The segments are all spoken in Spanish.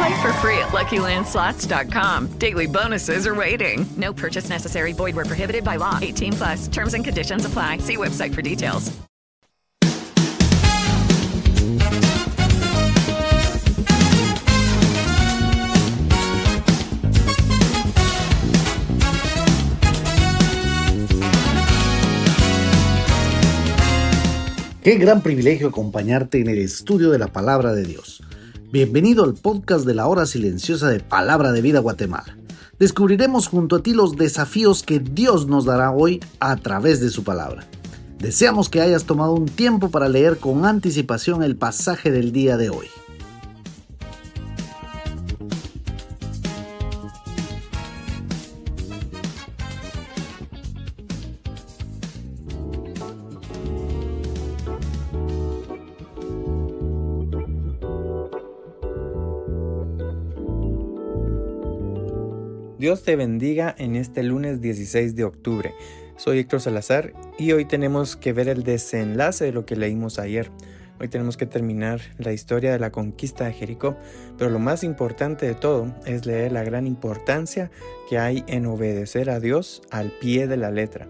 Play for free at LuckyLandSlots.com. Daily bonuses are waiting. No purchase necessary. Void where prohibited by law. 18 plus. Terms and conditions apply. See website for details. Qué gran privilegio acompañarte en el estudio de la palabra de Dios. Bienvenido al podcast de la hora silenciosa de Palabra de Vida Guatemala. Descubriremos junto a ti los desafíos que Dios nos dará hoy a través de su palabra. Deseamos que hayas tomado un tiempo para leer con anticipación el pasaje del día de hoy. Dios te bendiga en este lunes 16 de octubre. Soy Héctor Salazar y hoy tenemos que ver el desenlace de lo que leímos ayer. Hoy tenemos que terminar la historia de la conquista de Jericó, pero lo más importante de todo es leer la gran importancia que hay en obedecer a Dios al pie de la letra.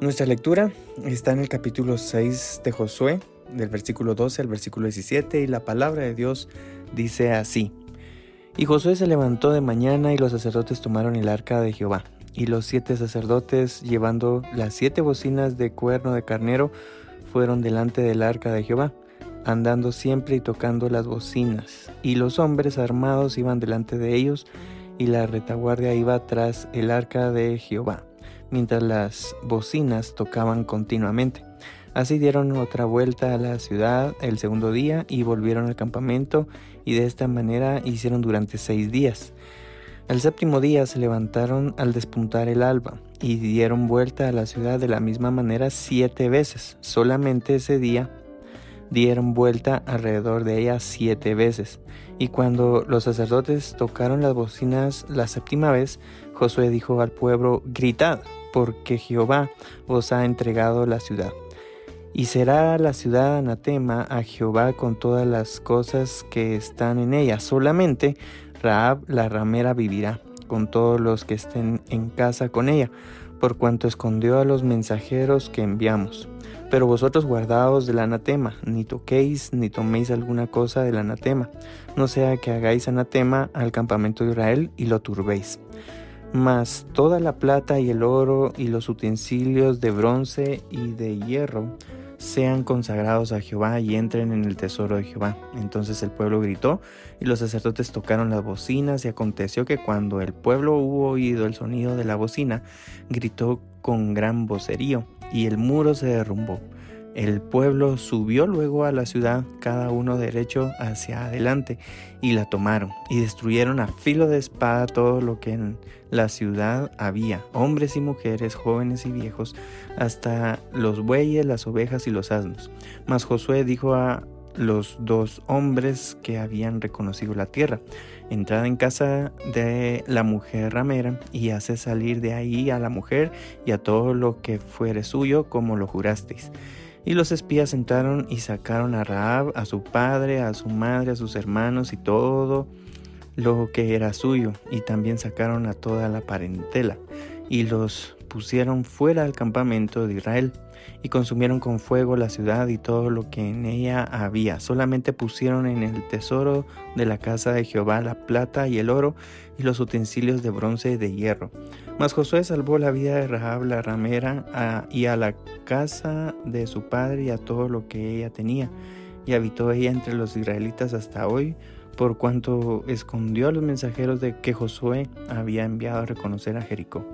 Nuestra lectura está en el capítulo 6 de Josué, del versículo 12 al versículo 17, y la palabra de Dios dice así. Y Josué se levantó de mañana y los sacerdotes tomaron el arca de Jehová. Y los siete sacerdotes, llevando las siete bocinas de cuerno de carnero, fueron delante del arca de Jehová, andando siempre y tocando las bocinas. Y los hombres armados iban delante de ellos, y la retaguardia iba tras el arca de Jehová, mientras las bocinas tocaban continuamente. Así dieron otra vuelta a la ciudad el segundo día y volvieron al campamento y de esta manera hicieron durante seis días. El séptimo día se levantaron al despuntar el alba y dieron vuelta a la ciudad de la misma manera siete veces. Solamente ese día dieron vuelta alrededor de ella siete veces. Y cuando los sacerdotes tocaron las bocinas la séptima vez, Josué dijo al pueblo, gritad, porque Jehová os ha entregado la ciudad. Y será la ciudad anatema a Jehová con todas las cosas que están en ella. Solamente Raab la ramera vivirá, con todos los que estén en casa con ella, por cuanto escondió a los mensajeros que enviamos. Pero vosotros guardaos del anatema, ni toquéis ni toméis alguna cosa del anatema, no sea que hagáis anatema al campamento de Israel y lo turbéis. Mas toda la plata y el oro y los utensilios de bronce y de hierro sean consagrados a Jehová y entren en el tesoro de Jehová. Entonces el pueblo gritó y los sacerdotes tocaron las bocinas y aconteció que cuando el pueblo hubo oído el sonido de la bocina, gritó con gran vocerío y el muro se derrumbó. El pueblo subió luego a la ciudad, cada uno derecho hacia adelante, y la tomaron, y destruyeron a filo de espada todo lo que en la ciudad había, hombres y mujeres, jóvenes y viejos, hasta los bueyes, las ovejas y los asnos. Mas Josué dijo a los dos hombres que habían reconocido la tierra, entrad en casa de la mujer ramera y hace salir de ahí a la mujer y a todo lo que fuere suyo como lo jurasteis. Y los espías entraron y sacaron a Raab, a su padre, a su madre, a sus hermanos y todo lo que era suyo, y también sacaron a toda la parentela, y los pusieron fuera del campamento de Israel. y consumieron con fuego la ciudad y todo lo que en ella había. Solamente pusieron en el tesoro de la casa de Jehová la plata y el oro y los utensilios de bronce y de hierro. Mas Josué salvó la vida de Rahab la ramera y a la casa de su padre y a todo lo que ella tenía. Y habitó ella entre los israelitas hasta hoy, por cuanto escondió a los mensajeros de que Josué había enviado a reconocer a Jericó.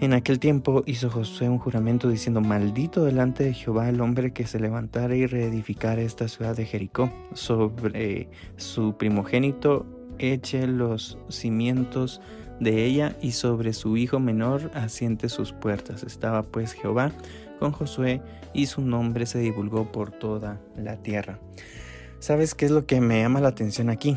En aquel tiempo hizo Josué un juramento diciendo, maldito delante de Jehová el hombre que se levantara y reedificara esta ciudad de Jericó. Sobre su primogénito eche los cimientos de ella y sobre su hijo menor asiente sus puertas. Estaba pues Jehová con Josué y su nombre se divulgó por toda la tierra. ¿Sabes qué es lo que me llama la atención aquí?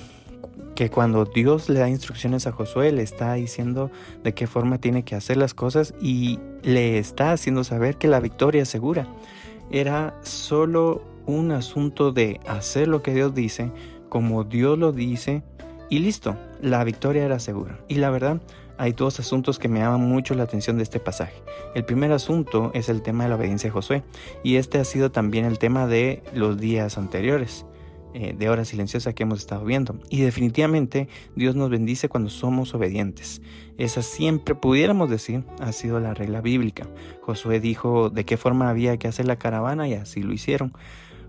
Que cuando Dios le da instrucciones a Josué, le está diciendo de qué forma tiene que hacer las cosas y le está haciendo saber que la victoria es segura. Era solo un asunto de hacer lo que Dios dice, como Dios lo dice, y listo, la victoria era segura. Y la verdad, hay dos asuntos que me llaman mucho la atención de este pasaje. El primer asunto es el tema de la obediencia de Josué, y este ha sido también el tema de los días anteriores. Eh, de hora silenciosa que hemos estado viendo. Y definitivamente Dios nos bendice cuando somos obedientes. Esa siempre pudiéramos decir ha sido la regla bíblica. Josué dijo de qué forma había que hacer la caravana y así lo hicieron.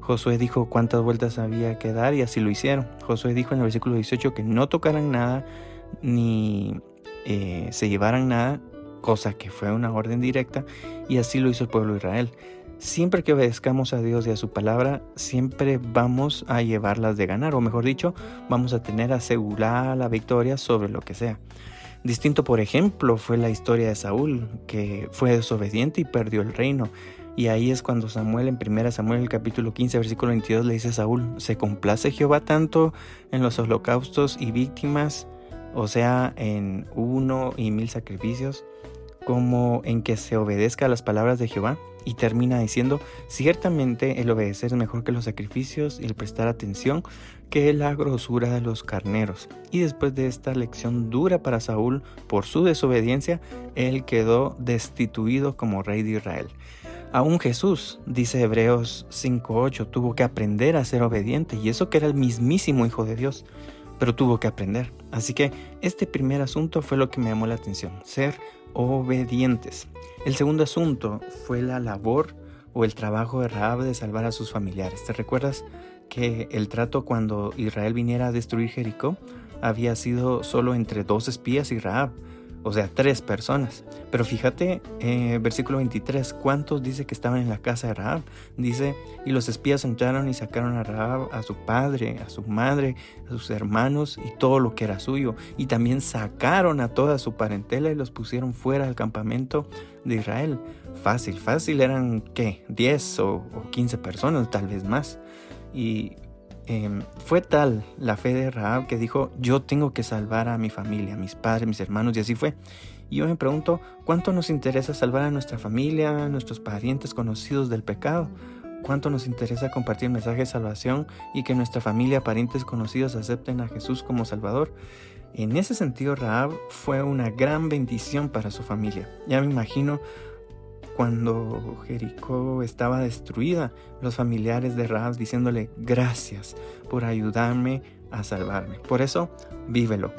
Josué dijo cuántas vueltas había que dar y así lo hicieron. Josué dijo en el versículo 18 que no tocaran nada ni eh, se llevaran nada, cosa que fue una orden directa, y así lo hizo el pueblo de Israel. Siempre que obedezcamos a Dios y a su palabra, siempre vamos a llevarlas de ganar, o mejor dicho, vamos a tener asegurada la victoria sobre lo que sea. Distinto, por ejemplo, fue la historia de Saúl, que fue desobediente y perdió el reino. Y ahí es cuando Samuel, en 1 Samuel, el capítulo 15, versículo 22, le dice a Saúl, ¿se complace Jehová tanto en los holocaustos y víctimas, o sea, en uno y mil sacrificios, como en que se obedezca a las palabras de Jehová? y termina diciendo, ciertamente el obedecer es mejor que los sacrificios y el prestar atención que la grosura de los carneros. Y después de esta lección dura para Saúl por su desobediencia, él quedó destituido como rey de Israel. Aún Jesús, dice Hebreos 5.8, tuvo que aprender a ser obediente y eso que era el mismísimo Hijo de Dios, pero tuvo que aprender. Así que este primer asunto fue lo que me llamó la atención, ser obedientes. El segundo asunto fue la labor o el trabajo de Rahab de salvar a sus familiares. ¿Te recuerdas que el trato cuando Israel viniera a destruir Jericó había sido solo entre dos espías y Rahab? O sea, tres personas. Pero fíjate, eh, versículo 23, ¿cuántos dice que estaban en la casa de Rahab? Dice, y los espías entraron y sacaron a Rahab, a su padre, a su madre, a sus hermanos y todo lo que era suyo. Y también sacaron a toda su parentela y los pusieron fuera del campamento de Israel. Fácil, fácil eran, ¿qué? 10 o, o 15 personas, tal vez más. Y Em, fue tal la fe de Rahab que dijo, yo tengo que salvar a mi familia, a mis padres, mis hermanos, y así fue. Y yo me pregunto, ¿cuánto nos interesa salvar a nuestra familia, a nuestros parientes conocidos del pecado? ¿Cuánto nos interesa compartir el mensaje de salvación y que nuestra familia, parientes conocidos acepten a Jesús como Salvador? En ese sentido, Rahab fue una gran bendición para su familia. Ya me imagino cuando Jericó estaba destruida, los familiares de Rahab diciéndole gracias por ayudarme a salvarme. Por eso, vívelo.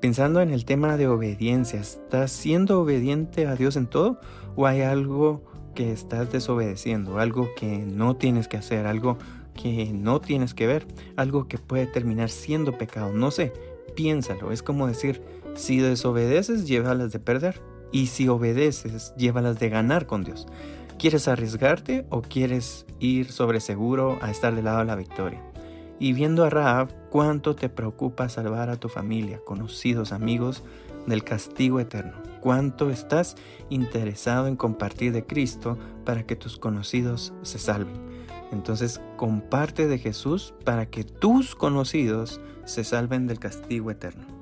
Pensando en el tema de obediencia, ¿estás siendo obediente a Dios en todo o hay algo que estás desobedeciendo, algo que no tienes que hacer, algo que no tienes que ver, algo que puede terminar siendo pecado? No sé, piénsalo. Es como decir, si desobedeces, llévalas de perder y si obedeces, llévalas de ganar con Dios. ¿Quieres arriesgarte o quieres ir sobre seguro a estar del lado de la victoria? Y viendo a Rahab, ¿cuánto te preocupa salvar a tu familia, conocidos, amigos del castigo eterno? ¿Cuánto estás interesado en compartir de Cristo para que tus conocidos se salven? Entonces, comparte de Jesús para que tus conocidos se salven del castigo eterno.